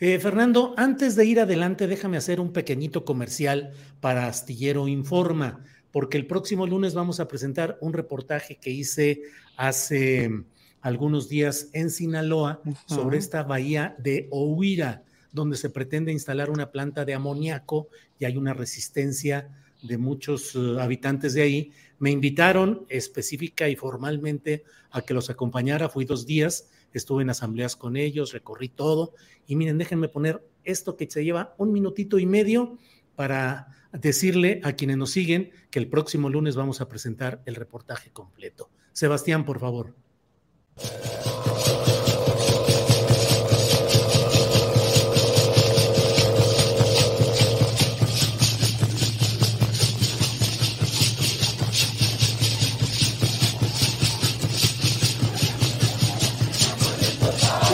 Eh, Fernando, antes de ir adelante, déjame hacer un pequeñito comercial para Astillero Informa, porque el próximo lunes vamos a presentar un reportaje que hice hace algunos días en Sinaloa sobre esta bahía de Ohuira, donde se pretende instalar una planta de amoníaco y hay una resistencia de muchos uh, habitantes de ahí. Me invitaron específica y formalmente a que los acompañara. Fui dos días, estuve en asambleas con ellos, recorrí todo. Y miren, déjenme poner esto que se lleva un minutito y medio para decirle a quienes nos siguen que el próximo lunes vamos a presentar el reportaje completo. Sebastián, por favor.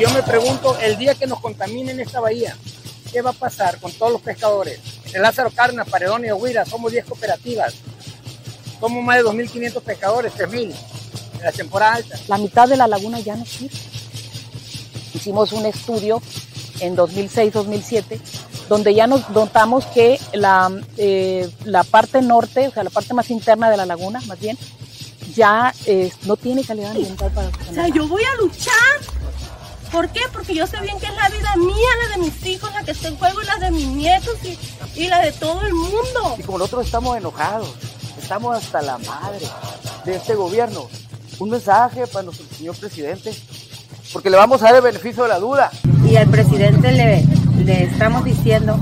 Yo me pregunto, el día que nos contaminen esta bahía, ¿qué va a pasar con todos los pescadores? En Lázaro Carna, Paredón y Oguira, somos 10 cooperativas. Somos más de 2.500 pescadores, 3.000 en la temporada alta. La mitad de la laguna ya no sirve. Hicimos un estudio en 2006-2007 donde ya nos notamos que la, eh, la parte norte, o sea, la parte más interna de la laguna, más bien, ya eh, no tiene calidad ambiental para O sea, yo voy a luchar. ¿Por qué? Porque yo sé bien que es la vida mía, la de mis hijos, la que está en juego y la de mis nietos y, y la de todo el mundo. Y como nosotros estamos enojados, estamos hasta la madre de este gobierno. Un mensaje para nuestro señor presidente, porque le vamos a dar el beneficio de la duda. Y al presidente le, le estamos diciendo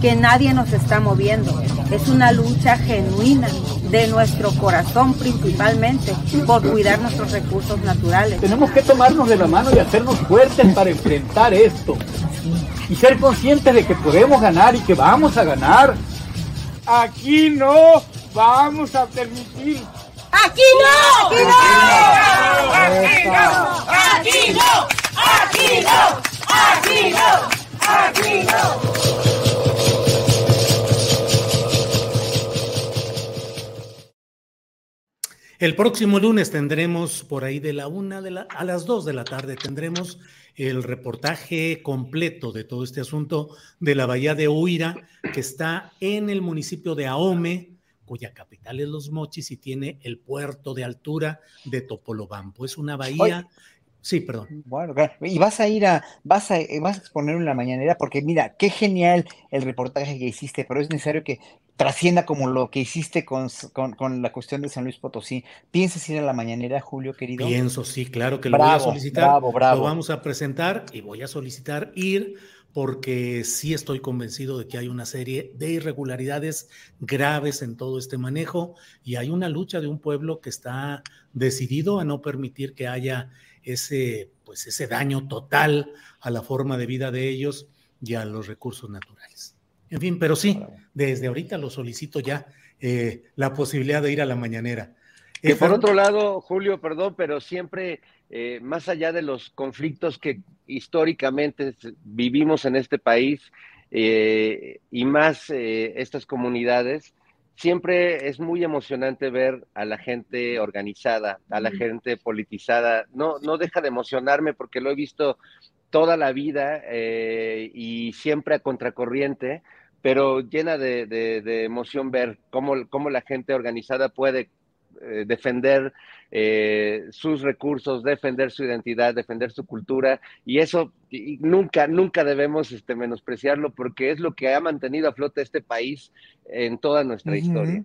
que nadie nos está moviendo. Es una lucha genuina de nuestro corazón principalmente por cuidar nuestros recursos naturales. Tenemos que tomarnos de la mano y hacernos fuertes para enfrentar esto. Y ser conscientes de que podemos ganar y que vamos a ganar. Aquí no vamos a permitir. ¡Aquí no! ¡Aquí no! ¡Aquí no! ¡Aquí no! ¡Aquí no! ¡Aquí no! El próximo lunes tendremos por ahí de la una de la, a las dos de la tarde tendremos el reportaje completo de todo este asunto de la bahía de Huira, que está en el municipio de Ahome, cuya capital es Los Mochis y tiene el puerto de altura de Topolobampo. Es una bahía. Sí, perdón. Bueno, claro. y vas a ir a, vas a, vas a exponerlo en la mañanera, porque mira, qué genial el reportaje que hiciste, pero es necesario que trascienda como lo que hiciste con, con, con la cuestión de San Luis Potosí. ¿Piensas ir a la mañanera, Julio, querido? Pienso, sí, claro que lo voy a solicitar. bravo, bravo. Lo vamos a presentar y voy a solicitar ir porque sí estoy convencido de que hay una serie de irregularidades graves en todo este manejo y hay una lucha de un pueblo que está decidido a no permitir que haya ese, pues ese daño total a la forma de vida de ellos y a los recursos naturales. En fin, pero sí, desde ahorita lo solicito ya eh, la posibilidad de ir a la mañanera. Que Eh, por otro lado, Julio, perdón, pero siempre, eh, más allá de los conflictos que históricamente vivimos en este país eh, y más eh, estas comunidades, siempre es muy emocionante ver a la gente organizada, a la gente politizada. No, no deja de emocionarme porque lo he visto toda la vida eh, y siempre a contracorriente, pero llena de, de, emoción ver cómo, cómo, la gente organizada puede eh, defender eh, sus recursos, defender su identidad, defender su cultura, y eso nunca, nunca debemos este, menospreciarlo porque es lo que ha mantenido a flote este país en toda nuestra historia.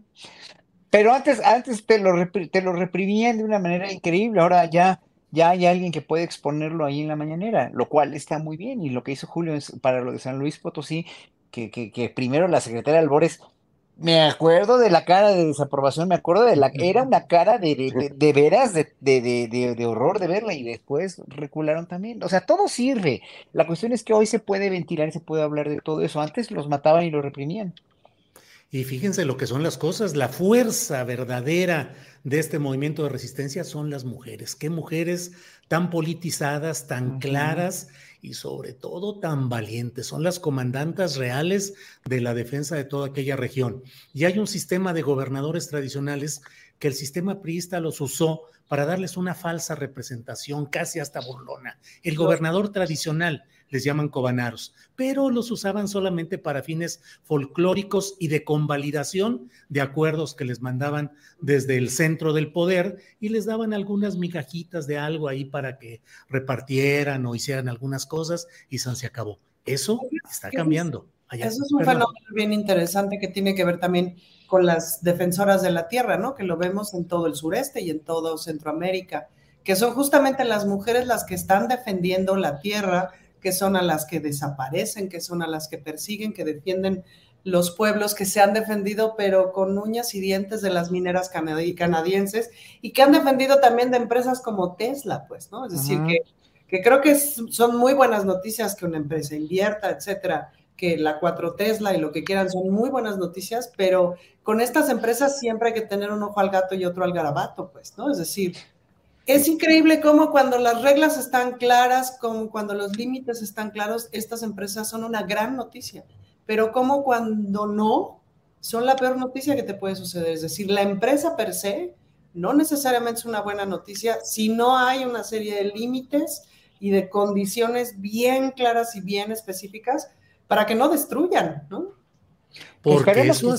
Pero antes, antes te lo, te lo reprimían de una manera increíble, ahora ya ya hay alguien que puede exponerlo ahí en la mañanera, lo cual está muy bien. Y lo que hizo Julio es, para lo de San Luis Potosí, que, que, que primero la secretaria Albores, me acuerdo de la cara de desaprobación, me acuerdo de la, era una cara de, de, de, veras, de, de, de, horror de verla y después recularon también. O sea, todo sirve. La cuestión es que hoy se puede ventilar y se puede hablar de todo eso. Antes los mataban y los reprimían. Y fíjense lo que son las cosas, la fuerza verdadera de este movimiento de resistencia son las mujeres. Qué mujeres tan politizadas, tan claras y sobre todo tan valientes. Son las comandantas reales de la defensa de toda aquella región. Y hay un sistema de gobernadores tradicionales que el sistema priista los usó para darles una falsa representación, casi hasta burlona. El gobernador tradicional les llaman cobanaros, pero los usaban solamente para fines folclóricos y de convalidación de acuerdos que les mandaban desde el centro del poder y les daban algunas migajitas de algo ahí para que repartieran o hicieran algunas cosas y se acabó. Eso está cambiando. Eso es un fenómeno bien interesante que tiene que ver también con las defensoras de la tierra, ¿no? Que lo vemos en todo el sureste y en todo Centroamérica, que son justamente las mujeres las que están defendiendo la tierra, que son a las que desaparecen, que son a las que persiguen, que defienden los pueblos que se han defendido, pero con uñas y dientes de las mineras canadienses y que han defendido también de empresas como Tesla, pues, ¿no? Es decir, que, que, creo que son muy buenas noticias que una empresa invierta, etcétera, que la 4 Tesla y lo que quieran son muy buenas noticias, pero con estas empresas siempre hay que tener un ojo al gato y otro al garabato, pues, ¿no? Es decir, es increíble cómo cuando las reglas están claras, como cuando los límites están claros, estas empresas son una gran noticia, pero como cuando no, son la peor noticia que te puede suceder. Es decir, la empresa per se no necesariamente es una buena noticia si no hay una serie de límites y de condiciones bien claras y bien específicas para que no destruyan, ¿no? Porque eso.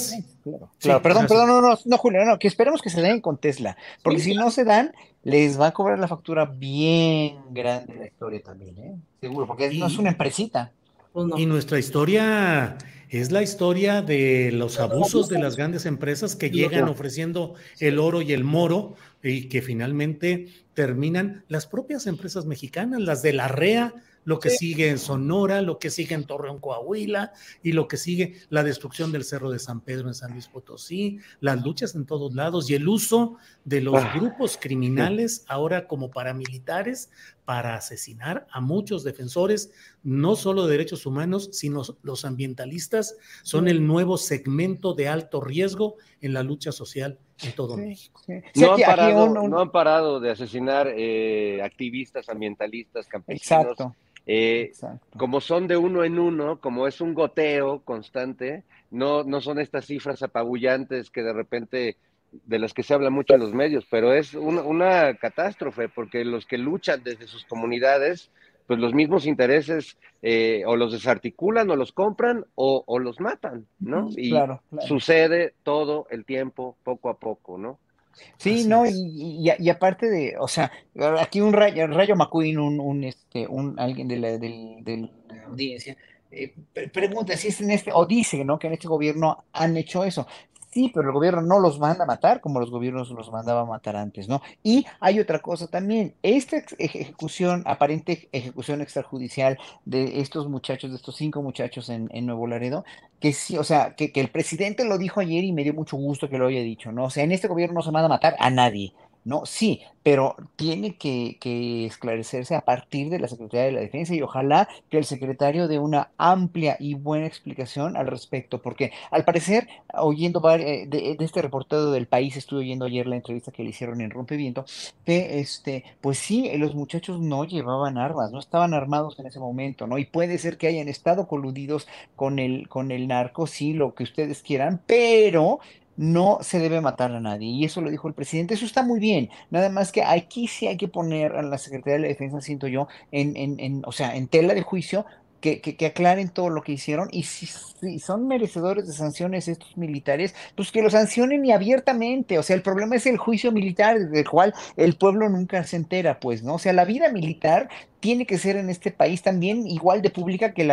Claro, perdón, perdón, no, no, no, Julio, no, que esperemos que se den con Tesla, porque si no se dan, les va a cobrar la factura bien grande la historia también, ¿eh? Seguro, porque no es una empresita. Pues y nuestra historia es la historia de los abusos de las grandes empresas que llegan ofreciendo el oro y el moro y que finalmente terminan las propias empresas mexicanas, las de la REA, lo que sigue en Sonora, lo que sigue en Torreón, Coahuila, y lo que sigue la destrucción del Cerro de San Pedro en San Luis Potosí, las luchas en todos lados y el uso de los ah, grupos criminales ahora como paramilitares para asesinar a muchos defensores, no solo de derechos humanos, sino los ambientalistas son el nuevo segmento de alto riesgo en la lucha social en todo México. No, han parado, de asesinar eh, activistas, ambientalistas, campesinos. Exacto. Eh, como son de uno en uno, como es un goteo constante, no, no son estas cifras apabullantes que de repente de las que se habla mucho en los medios, pero es una, catástrofe porque los que luchan desde sus comunidades, pues los mismos intereses eh, o los desarticulan o los compran o, los matan, ¿no? Y sucede todo el tiempo, poco a poco, ¿no? Sí, no, y, y, aparte de, o sea, aquí un Rayo, Rayo McQueen, un, un, este, un alguien de la, de la audiencia, eh, pregunta si es en este, o dice, ¿no? Que en este gobierno han hecho eso. Sí, pero el gobierno no los manda a matar como los gobiernos los mandaba a matar antes, ¿no? Y hay otra cosa también, esta ejecución, aparente ejecución extrajudicial de estos muchachos, de estos cinco muchachos en, en Nuevo Laredo, que sí, o sea, que, que, el presidente lo dijo ayer y me dio mucho gusto que lo haya dicho, ¿no? O sea, en este gobierno no se manda a matar a nadie, ¿no? Sí, pero tiene que, esclarecerse a partir de la Secretaría de la Defensa y ojalá que el secretario dé una amplia y buena explicación al respecto, porque al parecer, oyendo eh, de, de este reportero del país, estuve oyendo ayer la entrevista que le hicieron en Rompeviento, que este, pues sí, los muchachos no llevaban armas, no estaban armados en ese momento, ¿no? Y puede ser que hayan estado coludidos con el, con el narco, sí, lo que ustedes quieran, pero no se debe matar a nadie. Y eso lo dijo el presidente. Eso está muy bien. Nada más que aquí sí hay que poner a la Secretaría de la Defensa, siento yo, en, en, en o sea, en tela de juicio que, que, aclaren todo lo que hicieron y si, son merecedores de sanciones estos militares, pues que lo sancionen y abiertamente. O sea, el problema es el juicio militar del cual el pueblo nunca se entera, pues, ¿no? O sea, la vida militar tiene que ser en este país también igual de pública que la